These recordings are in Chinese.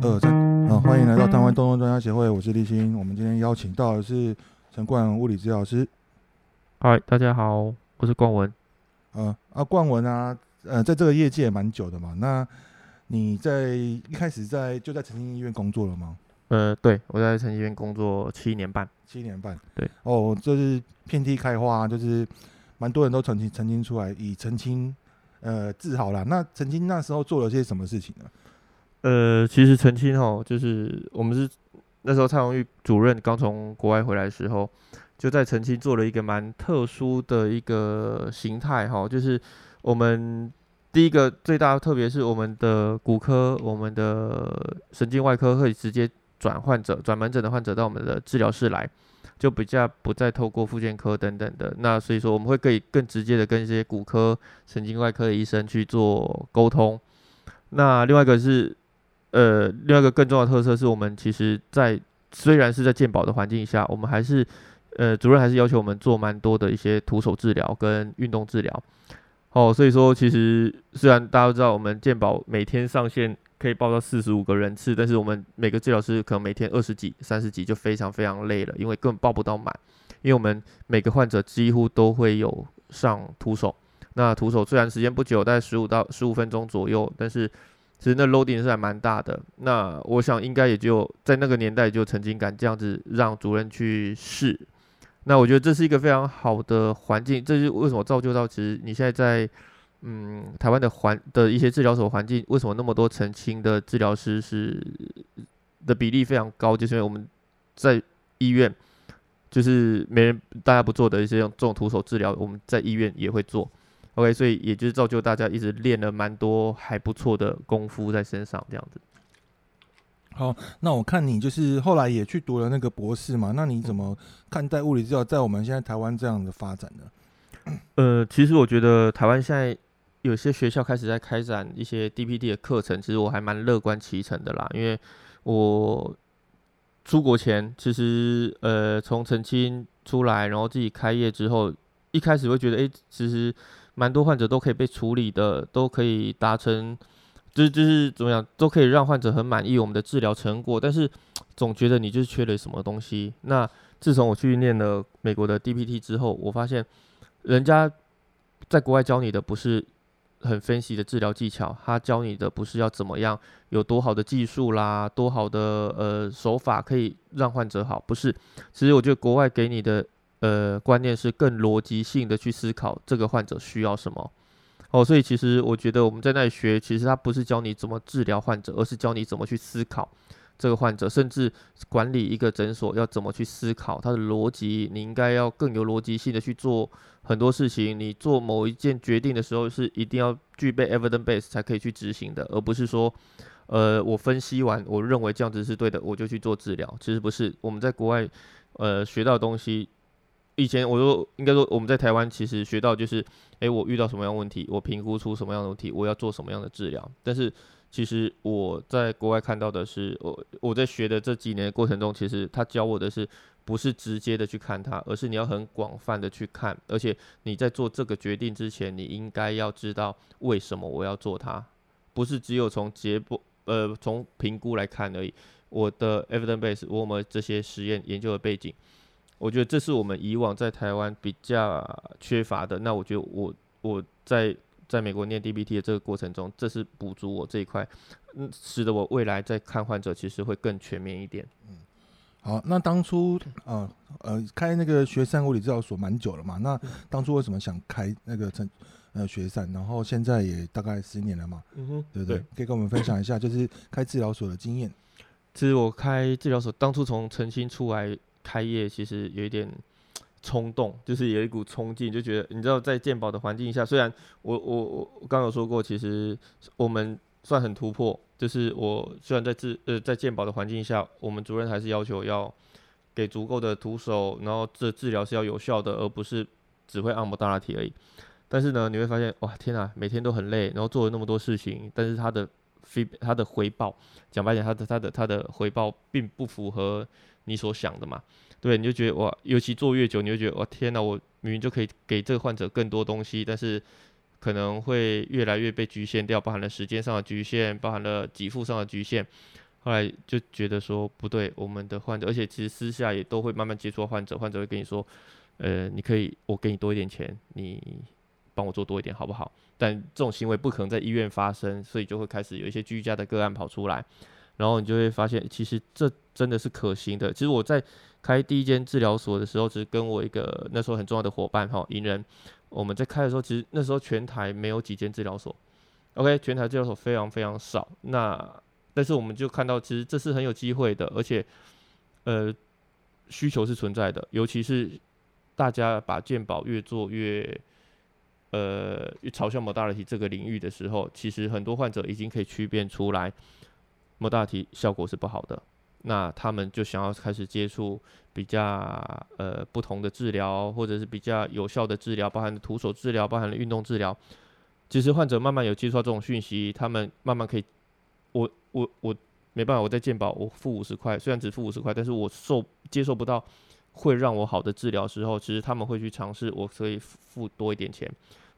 二三，啊，欢迎来到台湾动作专家协会，我是立新。我们今天邀请到的是陈冠文物理治疗师。嗨，大家好，我是冠文。呃，啊，冠文啊，呃，在这个业界蛮久的嘛。那你在一开始在就在澄清医院工作了吗？呃，对，我在澄清医院工作七年半。七年半，对。哦，就是遍地开花，就是蛮多人都澄清澄清出来，以澄清呃治好了。那澄清那时候做了些什么事情呢？呃，其实澄清哦，就是我们是那时候蔡荣玉主任刚从国外回来的时候，就在澄清做了一个蛮特殊的一个形态哈，就是我们第一个最大的特别是我们的骨科、我们的神经外科会直接转患者、转门诊的患者到我们的治疗室来，就比较不再透过复健科等等的。那所以说我们会可以更直接的跟一些骨科、神经外科的医生去做沟通。那另外一个是。呃，另外一个更重要的特色是我们其实，在虽然是在健保的环境下，我们还是呃，主任还是要求我们做蛮多的一些徒手治疗跟运动治疗。哦，所以说其实虽然大家都知道我们健保每天上线可以报到四十五个人次，但是我们每个治疗师可能每天二十几、三十几就非常非常累了，因为根本报不到满。因为我们每个患者几乎都会有上徒手，那徒手虽然时间不久，大概十五到十五分钟左右，但是。其实那 loading 是还蛮大的，那我想应该也就在那个年代就曾经敢这样子让主任去试，那我觉得这是一个非常好的环境，这是为什么造就到其实你现在在嗯台湾的环的一些治疗所环境，为什么那么多澄清的治疗师是的比例非常高，就是因为我们在医院就是没人大家不做的一些这种徒手治疗，我们在医院也会做。OK，所以也就是造就大家一直练了蛮多还不错的功夫在身上，这样子。好，那我看你就是后来也去读了那个博士嘛，那你怎么看待物理治疗在我们现在台湾这样的发展呢？呃，其实我觉得台湾现在有些学校开始在开展一些 DPD 的课程，其实我还蛮乐观其成的啦，因为我出国前其实呃从澄清出来，然后自己开业之后，一开始会觉得，哎、欸，其实。蛮多患者都可以被处理的，都可以达成，就是就是怎么样，都可以让患者很满意我们的治疗成果。但是总觉得你就是缺了什么东西。那自从我去念了美国的 DPT 之后，我发现人家在国外教你的不是很分析的治疗技巧，他教你的不是要怎么样有多好的技术啦，多好的呃手法可以让患者好，不是。其实我觉得国外给你的。呃，观念是更逻辑性的去思考这个患者需要什么哦，所以其实我觉得我们在那里学，其实他不是教你怎么治疗患者，而是教你怎么去思考这个患者，甚至管理一个诊所要怎么去思考它的逻辑，你应该要更有逻辑性的去做很多事情。你做某一件决定的时候，是一定要具备 evidence base 才可以去执行的，而不是说，呃，我分析完我认为这样子是对的，我就去做治疗。其实不是，我们在国外呃学到的东西。以前我说，应该说我们在台湾其实学到就是，诶，我遇到什么样问题，我评估出什么样的问题，我要做什么样的治疗。但是其实我在国外看到的是，我我在学的这几年的过程中，其实他教我的是，不是直接的去看它，而是你要很广泛的去看，而且你在做这个决定之前，你应该要知道为什么我要做它，不是只有从结果呃从评估来看而已。我的 evidence base，我们这些实验研究的背景。我觉得这是我们以往在台湾比较缺乏的。那我觉得我我在在美国念 DBT 的这个过程中，这是补足我这一块，嗯，使得我未来在看患者其实会更全面一点。嗯，好，那当初呃呃开那个学善物理治疗所蛮久了嘛？那当初为什么想开那个成呃学善？然后现在也大概十年了嘛？嗯哼，对不对？对，可以跟我们分享一下，就是开治疗所的经验。其实我开治疗所当初从诚心出来。开业其实有一点冲动，就是有一股冲劲，就觉得你知道，在健保的环境下，虽然我我我刚有说过，其实我们算很突破，就是我虽然在治呃在健保的环境下，我们主任还是要求要给足够的徒手，然后这治疗是要有效的，而不是只会按摩大拉提而已。但是呢，你会发现哇，天啊，每天都很累，然后做了那么多事情，但是他的 feed 他的回报，讲白点，他的他的他的回报并不符合。你所想的嘛，对，你就觉得哇，尤其做越久，你就觉得哇，天哪，我明明就可以给这个患者更多东西，但是可能会越来越被局限掉，包含了时间上的局限，包含了给付上的局限。后来就觉得说不对，我们的患者，而且其实私下也都会慢慢接触患者，患者会跟你说，呃，你可以我给你多一点钱，你帮我做多一点好不好？但这种行为不可能在医院发生，所以就会开始有一些居家的个案跑出来，然后你就会发现，其实这真的是可行的。其实我在开第一间治疗所的时候，只是跟我一个那时候很重要的伙伴哈，银人，我们在开的时候，其实那时候全台没有几间治疗所，OK，全台治疗所非常非常少，那。但是我们就看到，其实这是很有机会的，而且，呃，需求是存在的。尤其是大家把健保越做越，呃，越朝向某大的这个领域的时候，其实很多患者已经可以区辨出来，modality 效果是不好的。那他们就想要开始接触比较呃不同的治疗，或者是比较有效的治疗，包含徒手治疗，包含运动治疗。其实患者慢慢有接触到这种讯息，他们慢慢可以。我我我没办法，我在健保我付五十块，虽然只付五十块，但是我受接受不到会让我好的治疗时候，其实他们会去尝试，我可以付多一点钱，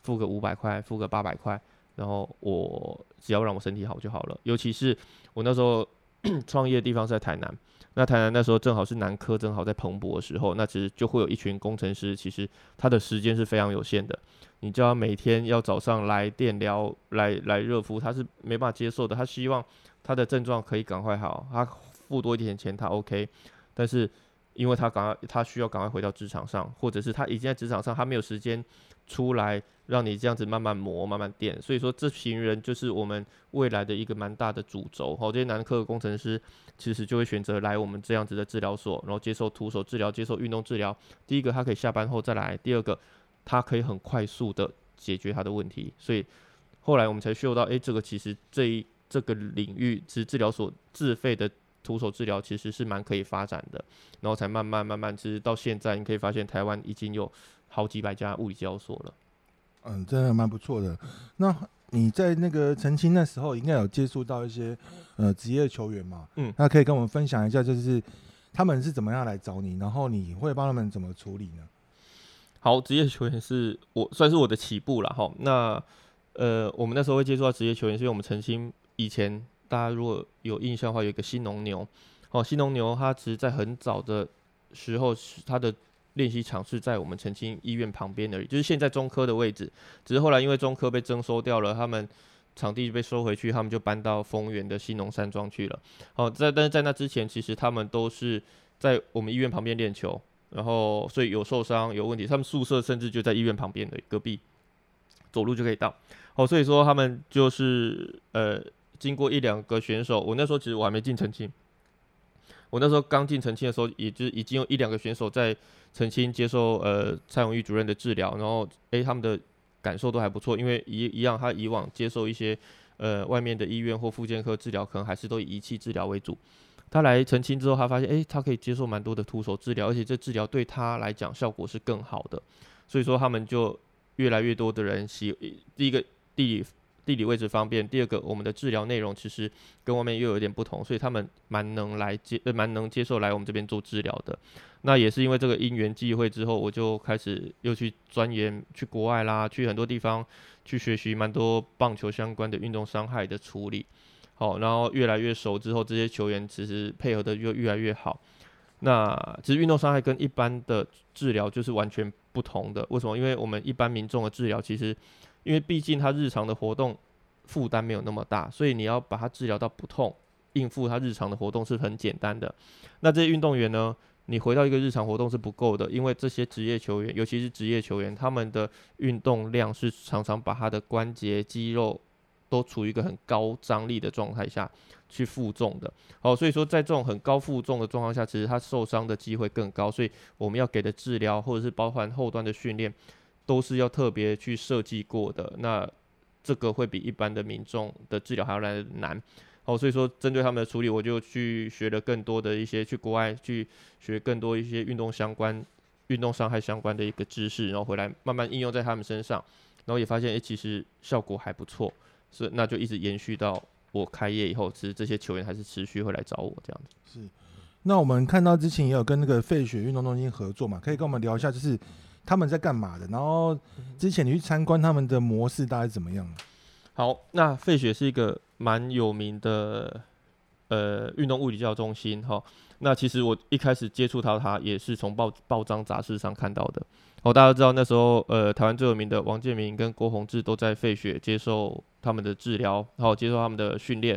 付个五百块，付个八百块，然后我只要让我身体好就好了。尤其是我那时候 创业的地方是在台南，那台南那时候正好是南科正好在蓬勃的时候，那其实就会有一群工程师，其实他的时间是非常有限的。你叫他每天要早上来电疗、来来热敷，他是没办法接受的。他希望他的症状可以赶快好，他付多一点钱他 OK，但是因为他赶快，他需要赶快回到职场上，或者是他已经在职场上，他没有时间出来让你这样子慢慢磨、慢慢垫。所以说，这群人就是我们未来的一个蛮大的主轴。好，这些男科的工程师其实就会选择来我们这样子的治疗所，然后接受徒手治疗、接受运动治疗。第一个，他可以下班后再来；第二个。他可以很快速的解决他的问题，所以后来我们才嗅到，哎、欸，这个其实这一这个领域，是治疗所自费的徒手治疗其实是蛮可以发展的，然后才慢慢慢慢，其实到现在你可以发现，台湾已经有好几百家物理治疗所了。嗯，真的蛮不错的。那你在那个澄清那时候，应该有接触到一些呃职业球员嘛？嗯，那可以跟我们分享一下，就是他们是怎么样来找你，然后你会帮他们怎么处理呢？好，职业球员是我算是我的起步了哈。那呃，我们那时候会接触到职业球员，是因为我们澄清以前大家如果有印象的话，有一个新农牛。哦，新农牛他其实在很早的时候，他的练习场是在我们澄清医院旁边而已，就是现在中科的位置。只是后来因为中科被征收掉了，他们场地被收回去，他们就搬到丰原的新农山庄去了。好，在但是在那之前，其实他们都是在我们医院旁边练球。然后，所以有受伤有问题，他们宿舍甚至就在医院旁边的隔壁，走路就可以到。好，所以说他们就是呃，经过一两个选手，我那时候其实我还没进澄清，我那时候刚进澄清的时候，也就是已经有一两个选手在澄清接受呃蔡永玉主任的治疗，然后诶，他们的感受都还不错，因为一一样，他以往接受一些呃外面的医院或复健科治疗，可能还是都以仪器治疗为主。他来澄清之后，他发现，诶、他可以接受蛮多的徒手治疗，而且这治疗对他来讲效果是更好的。所以说，他们就越来越多的人喜，第一个地理地理位置方便，第二个我们的治疗内容其实跟外面又有点不同，所以他们蛮能来接，呃，蛮能接受来我们这边做治疗的。那也是因为这个因缘际会之后，我就开始又去钻研，去国外啦，去很多地方去学习蛮多棒球相关的运动伤害的处理。好，然后越来越熟之后，这些球员其实配合的就越来越好。那其实运动伤害跟一般的治疗就是完全不同的。为什么？因为我们一般民众的治疗，其实因为毕竟他日常的活动负担没有那么大，所以你要把他治疗到不痛，应付他日常的活动是很简单的。那这些运动员呢，你回到一个日常活动是不够的，因为这些职业球员，尤其是职业球员，他们的运动量是常常把他的关节、肌肉。都处于一个很高张力的状态下去负重的，好，所以说在这种很高负重的状况下，其实他受伤的机会更高，所以我们要给的治疗或者是包含后端的训练，都是要特别去设计过的。那这个会比一般的民众的治疗还要来得难，好，所以说针对他们的处理，我就去学了更多的一些，去国外去学更多一些运动相关、运动伤害相关的一个知识，然后回来慢慢应用在他们身上，然后也发现，诶、其实效果还不错。所以，那就一直延续到我开业以后，其实这些球员还是持续会来找我这样子。是，那我们看到之前也有跟那个费雪运动中心合作嘛，可以跟我们聊一下，就是他们在干嘛的？然后之前你去参观他们的模式大概怎么样？好，那费雪是一个蛮有名的呃运动物理治疗中心哈。那其实我一开始接触到他也是从报报章杂志上看到的。哦，大家知道那时候呃台湾最有名的王建民跟郭泓志都在费雪接受他们的治疗，然后接受他们的训练。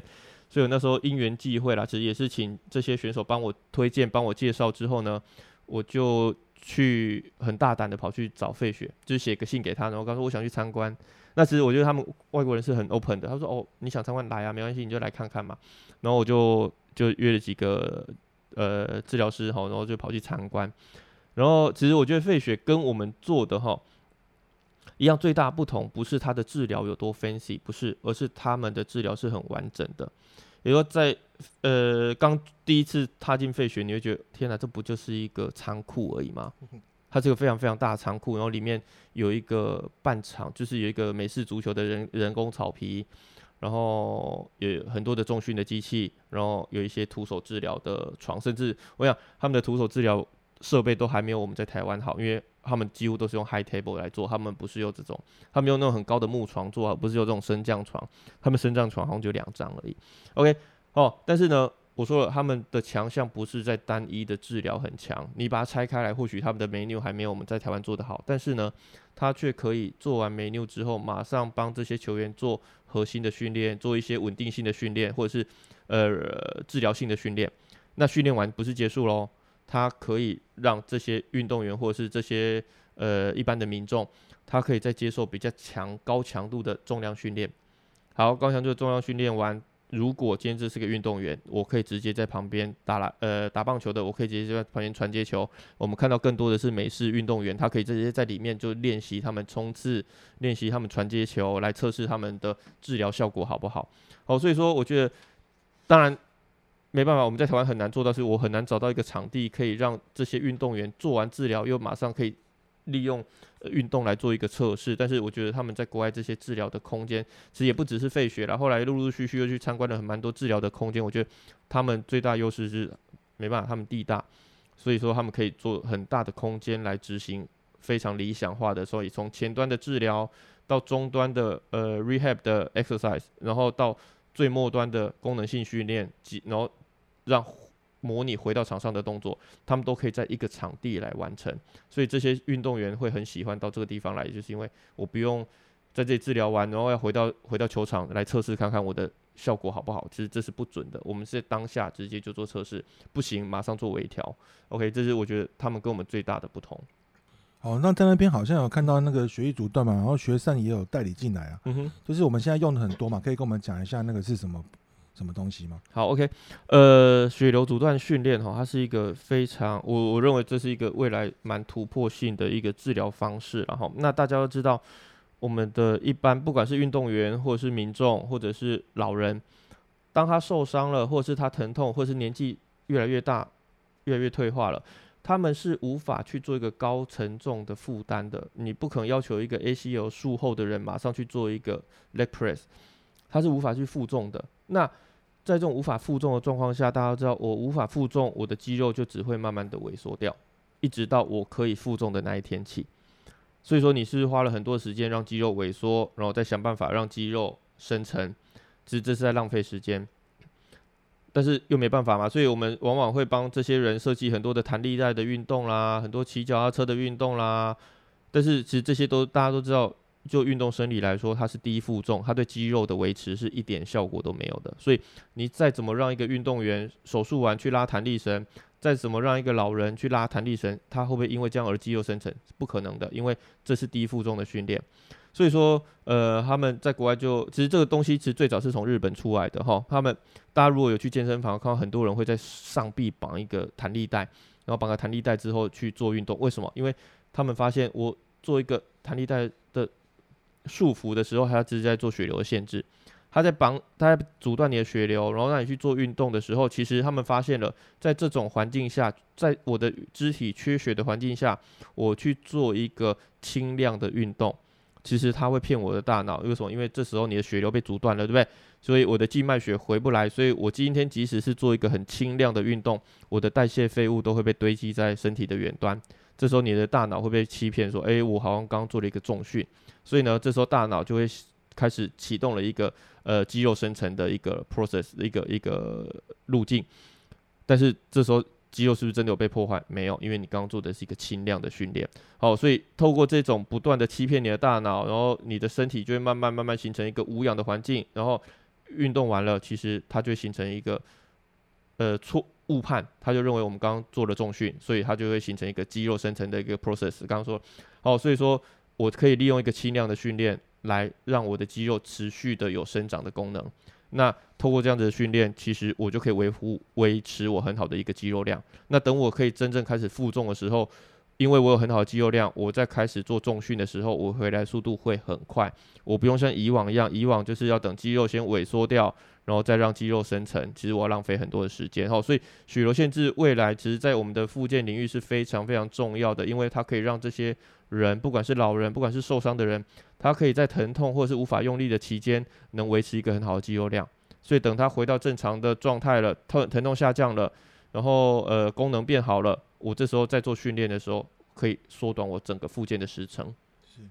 所以那时候因缘际会啦，其实也是请这些选手帮我推荐、帮我介绍之后呢，我就去很大胆的跑去找费雪，就是写个信给他，然后告诉我想去参观。那其实我觉得他们外国人是很 open 的，他说哦，你想参观来啊，没关系，你就来看看嘛。然后我就就约了几个呃治疗师哈，然后就跑去参观。然后其实我觉得费雪跟我们做的哈一样，最大不同不是他的治疗有多 fancy，不是，而是他们的治疗是很完整的。比如说在呃刚第一次踏进废墟，你会觉得天哪，这不就是一个仓库而已吗？它是个非常非常大的仓库，然后里面有一个半场，就是有一个美式足球的人人工草皮，然后有很多的重训的机器，然后有一些徒手治疗的床，甚至我想他们的徒手治疗设备都还没有我们在台湾好，因为他们几乎都是用 high table 来做，他们不是用这种，他们用那种很高的木床做，不是用这种升降床，他们升降床好像就两张而已。OK，哦，但是呢，我说了，他们的强项不是在单一的治疗很强，你把它拆开来，或许他们的 menu 还没有我们在台湾做得好，但是呢，他却可以做完 menu 之后，马上帮这些球员做核心的训练，做一些稳定性的训练，或者是呃治疗性的训练。那训练完不是结束喽？他可以让这些运动员或者是这些呃一般的民众，他可以再接受比较强高强度的重量训练。好，高强度的重量训练完，如果今天这是个运动员，我可以直接在旁边打篮呃打棒球的，我可以直接在旁边传接球。我们看到更多的是美式运动员，他可以直接在里面就练习他们冲刺，练习他们传接球，来测试他们的治疗效果好不好？好，所以说我觉得，当然。没办法，我们在台湾很难做到，是我很难找到一个场地可以让这些运动员做完治疗，又马上可以利用运动来做一个测试。但是我觉得他们在国外这些治疗的空间，其实也不只是费雪了。后来陆陆续续又去参观了很蛮多治疗的空间，我觉得他们最大优势是没办法，他们地大，所以说他们可以做很大的空间来执行非常理想化的。所以从前端的治疗到中端的呃 rehab 的 exercise，然后到最末端的功能性训练，及然后让模拟回到场上的动作，他们都可以在一个场地来完成，所以这些运动员会很喜欢到这个地方来，就是因为我不用在这里治疗完，然后要回到回到球场来测试看看我的效果好不好。其实这是不准的，我们是当下直接就做测试，不行马上做微调。OK，这是我觉得他们跟我们最大的不同。好，那在那边好像有看到那个学艺阻断嘛，然后学善也有代理进来啊，嗯哼，就是我们现在用的很多嘛，可以跟我们讲一下那个是什么？什么东西吗？好，OK，呃，血流阻断训练哈，它是一个非常，我我认为这是一个未来蛮突破性的一个治疗方式，然后那大家都知道，我们的一般不管是运动员或者是民众或者是老人，当他受伤了，或者是他疼痛，或者是年纪越来越大，越来越退化了，他们是无法去做一个高承重的负担的，你不可能要求一个 ACL 术后的人马上去做一个 leg press，他是无法去负重的，那。在这种无法负重的状况下，大家知道我无法负重，我的肌肉就只会慢慢的萎缩掉，一直到我可以负重的那一天起。所以说你是花了很多时间让肌肉萎缩，然后再想办法让肌肉生成，其实这是在浪费时间。但是又没办法嘛，所以我们往往会帮这些人设计很多的弹力带的运动啦，很多骑脚踏车的运动啦。但是其实这些都大家都知道。就运动生理来说，它是低负重，它对肌肉的维持是一点效果都没有的。所以你再怎么让一个运动员手术完去拉弹力绳，再怎么让一个老人去拉弹力绳，他会不会因为这样而肌肉生成？不可能的，因为这是低负重的训练。所以说，呃，他们在国外就其实这个东西其实最早是从日本出来的哈。他们大家如果有去健身房，看到很多人会在上臂绑一个弹力带，然后绑个弹力带之后去做运动。为什么？因为他们发现我做一个弹力带。束缚的时候，它只是在做血流的限制，它在绑，它在阻断你的血流，然后让你去做运动的时候，其实他们发现了，在这种环境下，在我的肢体缺血的环境下，我去做一个轻量的运动，其实它会骗我的大脑，为什么？因为这时候你的血流被阻断了，对不对？所以我的静脉血回不来，所以我今天即使是做一个很轻量的运动，我的代谢废物都会被堆积在身体的远端，这时候你的大脑会被欺骗说，诶，我好像刚做了一个重训。所以呢，这时候大脑就会开始启动了一个呃肌肉生成的一个 process 一个一个路径，但是这时候肌肉是不是真的有被破坏？没有，因为你刚刚做的是一个轻量的训练。好，所以透过这种不断的欺骗你的大脑，然后你的身体就会慢慢慢慢形成一个无氧的环境，然后运动完了，其实它就形成一个呃错误判，他就认为我们刚刚做了重训，所以它就会形成一个肌肉生成的一个 process。刚刚说，好，所以说我可以利用一个轻量的训练。来让我的肌肉持续的有生长的功能。那透过这样子的训练，其实我就可以维护、维持我很好的一个肌肉量。那等我可以真正开始负重的时候，因为我有很好的肌肉量，我在开始做重训的时候，我回来速度会很快。我不用像以往一样，以往就是要等肌肉先萎缩掉，然后再让肌肉生成。其实我要浪费很多的时间。好，所以许流限制未来，其实在我们的复健领域是非常非常重要的，因为它可以让这些人，不管是老人，不管是受伤的人，他可以在疼痛或者是无法用力的期间，能维持一个很好的肌肉量。所以等他回到正常的状态了，疼疼痛下降了，然后呃功能变好了，我这时候在做训练的时候，可以缩短我整个复健的时程。是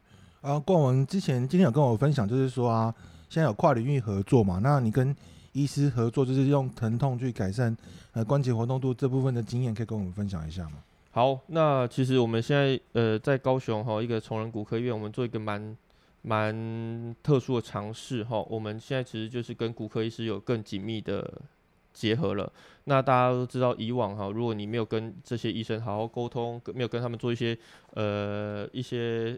啊，冠文之前今天有跟我分享，就是说啊，现在有跨领域合作嘛，那你跟医师合作，就是用疼痛去改善呃关节活动度这部分的经验，可以跟我们分享一下吗？好，那其实我们现在呃在高雄哈一个崇仁骨科医院，我们做一个蛮。蛮特殊的尝试哈，我们现在其实就是跟骨科医师有更紧密的结合了。那大家都知道，以往哈，如果你没有跟这些医生好好沟通，没有跟他们做一些呃一些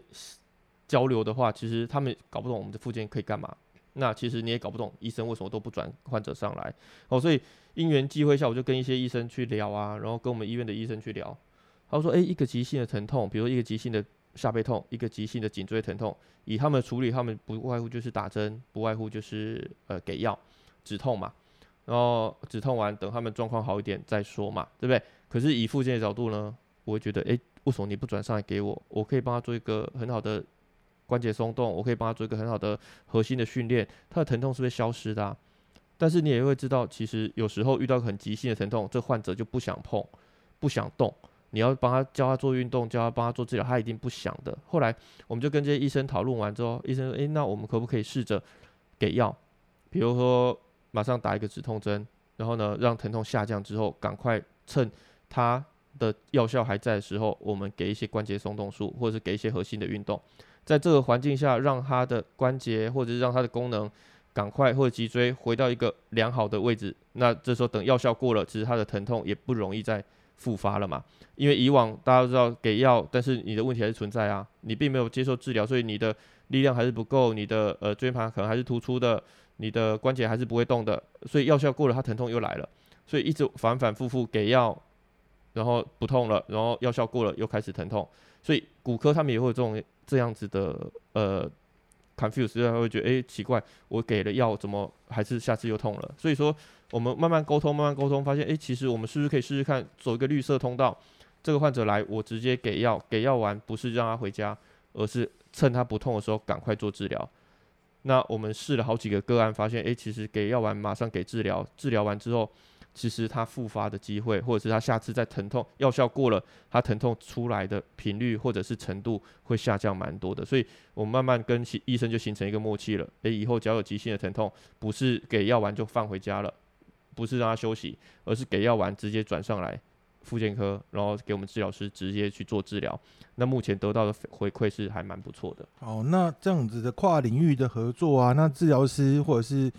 交流的话，其实他们搞不懂我们的附件可以干嘛。那其实你也搞不懂医生为什么都不转患者上来。哦，所以因缘际会下，我就跟一些医生去聊啊，然后跟我们医院的医生去聊。他说：“诶，一个急性的疼痛，比如说一个急性的。”下背痛，一个急性的颈椎疼痛，以他们处理，他们不外乎就是打针，不外乎就是呃给药止痛嘛，然后止痛完，等他们状况好一点再说嘛，对不对？可是以复健的角度呢，我会觉得，诶，为什么你不转上来给我？我可以帮他做一个很好的关节松动，我可以帮他做一个很好的核心的训练，他的疼痛是不是消失的？但是你也会知道，其实有时候遇到很急性的疼痛，这患者就不想碰，不想动。你要帮他教他做运动，教他帮他做治疗，他一定不想的。后来我们就跟这些医生讨论完之后，医生说：“诶，那我们可不可以试着给药？比如说马上打一个止痛针，然后呢，让疼痛下降之后，赶快趁他的药效还在的时候，我们给一些关节松动术，或者是给一些核心的运动，在这个环境下，让他的关节或者是让他的功能赶快或者脊椎回到一个良好的位置。那这时候等药效过了，其实他的疼痛也不容易再复发了嘛。”因为以往大家都知道给药，但是你的问题还是存在啊，你并没有接受治疗，所以你的力量还是不够，你的呃椎盘可能还是突出的，你的关节还是不会动的，所以药效过了，它疼痛又来了，所以一直反反复复给药，然后不痛了，然后药效过了又开始疼痛，所以骨科他们也会有这种这样子的呃 confuse，他会觉得诶奇怪，我给了药怎么还是下次又痛了，所以说我们慢慢沟通，慢慢沟通，发现诶其实我们是不是可以试试看走一个绿色通道。这个患者来，我直接给药，给药完不是让他回家，而是趁他不痛的时候赶快做治疗。那我们试了好几个个案，发现，诶，其实给药完马上给治疗，治疗完之后，其实他复发的机会，或者是他下次再疼痛，药效过了，他疼痛出来的频率或者是程度会下降蛮多的。所以我们慢慢跟医生就形成一个默契了。诶，以后只要有急性的疼痛，不是给药完就放回家了，不是让他休息，而是给药丸直接转上来。复健科，然后给我们治疗师直接去做治疗。那目前得到的回馈是还蛮不错的。哦，那这样子的跨领域的合作啊，那治疗师或者是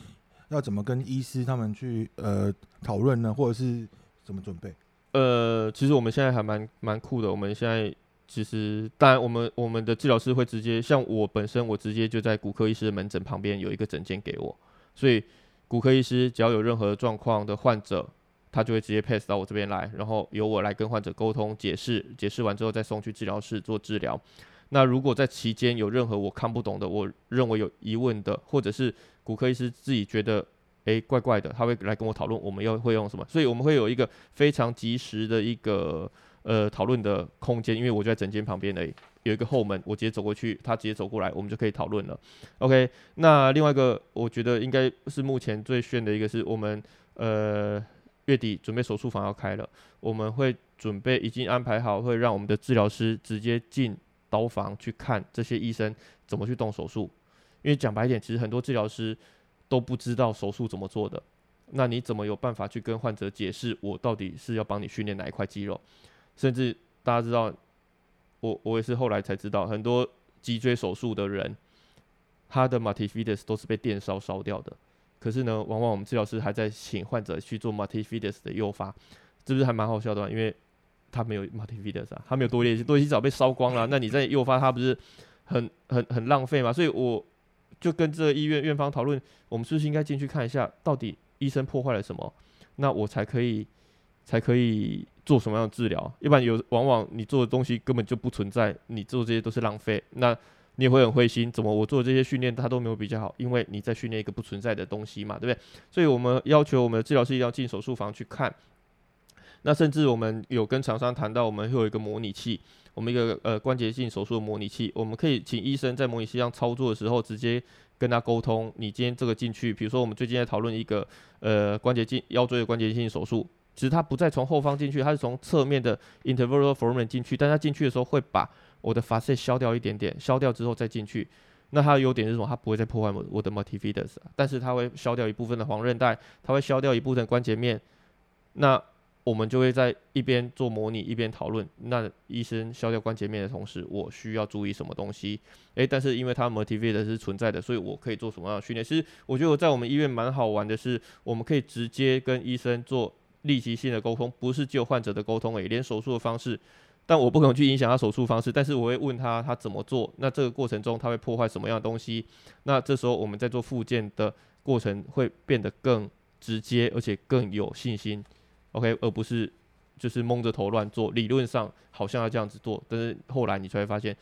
要怎么跟医师他们去呃讨论呢？或者是怎么准备？呃，其实我们现在还蛮蛮酷的。我们现在其实当然，我们我们的治疗师会直接像我本身，我直接就在骨科医师的门诊旁边有一个诊间给我，所以骨科医师只要有任何状况的患者。他就会直接 pass 到我这边来，然后由我来跟患者沟通解释，解释完之后再送去治疗室做治疗。那如果在期间有任何我看不懂的，我认为有疑问的，或者是骨科医师自己觉得诶怪怪的，他会来跟我讨论，我们要会用什么？所以我们会有一个非常及时的一个呃讨论的空间，因为我就在诊间旁边而已，有一个后门，我直接走过去，他直接走过来，我们就可以讨论了。OK，那另外一个我觉得应该是目前最炫的一个是我们呃。月底准备手术房要开了，我们会准备已经安排好，会让我们的治疗师直接进刀房去看这些医生怎么去动手术，因为讲白一点，其实很多治疗师都不知道手术怎么做的。那你怎么有办法去跟患者解释我到底是要帮你训练哪一块肌肉？甚至大家知道，我我也是后来才知道，很多脊椎手术的人，他的 multifidus 都是被电烧烧掉的。可是呢，往往我们治疗师还在请患者去做 multifidus 的诱发，是不是还蛮好笑的？因为他没有 multifidus 啊，他没有多裂，多裂早被烧光了。那你在诱发他不是很很很浪费嘛？所以我就跟这个医院院方讨论，我们是不是应该进去看一下，到底医生破坏了什么？那我才可以才可以做什么样的治疗？一般有往往你做的东西根本就不存在，你做这些都是浪费。那你也会很灰心，怎么我做这些训练它都没有比较好？因为你在训练一个不存在的东西嘛，对不对？所以我们要求我们的治疗师要进手术房去看。那甚至我们有跟厂商谈到，我们会有一个模拟器，我们一个呃关节镜手术的模拟器，我们可以请医生在模拟器上操作的时候，直接跟他沟通。你今天这个进去，比如说我们最近在讨论一个呃关节镜腰椎的关节镜手术，其实它不再从后方进去，它是从侧面的 intervertebral foramen 进去，但它进去的时候会把我的 facet 削掉一点点，削掉之后再进去。那它的优点是什么？它不会再破坏我我的 multifidus，但是它会削掉一部分的黄韧带，它会削掉一部分关节面。那我们就会在一边做模拟，一边讨论。那医生削掉关节面的同时，我需要注意什么东西？诶，但是因为它 multifidus 是存在的，所以我可以做什么样的训练？其实我觉得我在我们医院蛮好玩的是，我们可以直接跟医生做立即性的沟通，不是只有患者的沟通，而已，连手术的方式。但我不可能去影响他手术方式，但是我会问他他怎么做。那这个过程中他会破坏什么样的东西？那这时候我们在做复健的过程会变得更直接，而且更有信心。OK，而不是就是蒙着头乱做。理论上好像要这样子做，但是后来你才会发现，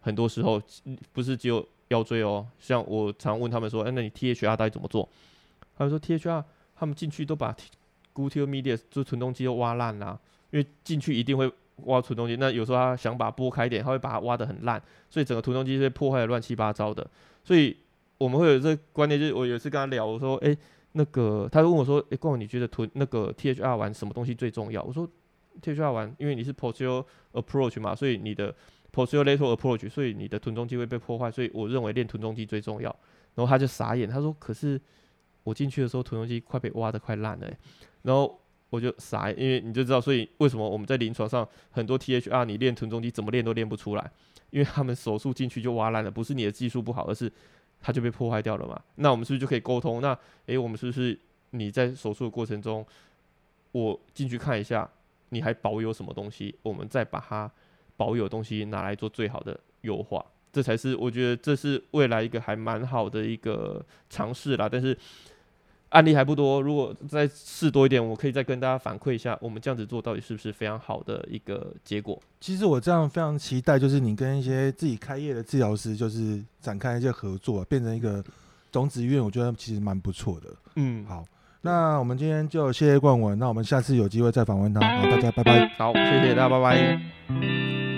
很多时候不是只有腰椎哦。像我常问他们说：“哎，那你 THR 到底怎么做？”他们说：“THR 他们进去都把 gluteal medius 就臀中肌都挖烂了，因为进去一定会。”挖臀中肌，那有时候他想把它拨开一点，他会把它挖得很烂，所以整个臀中肌是被破坏的乱七八糟的。所以我们会有这个观念，就是我有一次跟他聊，我说：“诶、那个，他就问我说：‘诶、欸，冠，你觉得臀那个 THR 玩什么东西最重要？’我说：‘THR 玩，因为你是 posterior approach 嘛，所以你的 posterior lateral approach，所以你的臀中肌会被破坏，所以我认为练臀中肌最重要。’然后他就傻眼，他说：‘可是我进去的时候，臀中肌快被挖得快烂了、欸。’然后。我就傻，因为你就知道，所以为什么我们在临床上很多 THR 你练臀中肌怎么练都练不出来，因为他们手术进去就挖烂了，不是你的技术不好，而是它就被破坏掉了嘛。那我们是不是就可以沟通？那诶、我们是不是你在手术的过程中，我进去看一下，你还保有什么东西，我们再把它保有东西拿来做最好的优化，这才是我觉得这是未来一个还蛮好的一个尝试啦。但是。案例还不多，如果再试多一点，我可以再跟大家反馈一下，我们这样子做到底是不是非常好的一个结果？其实我这样非常期待，就是你跟一些自己开业的治疗师，就是展开一些合作，变成一个种子医院，我觉得其实蛮不错的。嗯，好，那我们今天就谢谢冠文，那我们下次有机会再访问他，好，大家拜拜。好，谢谢大家，拜拜。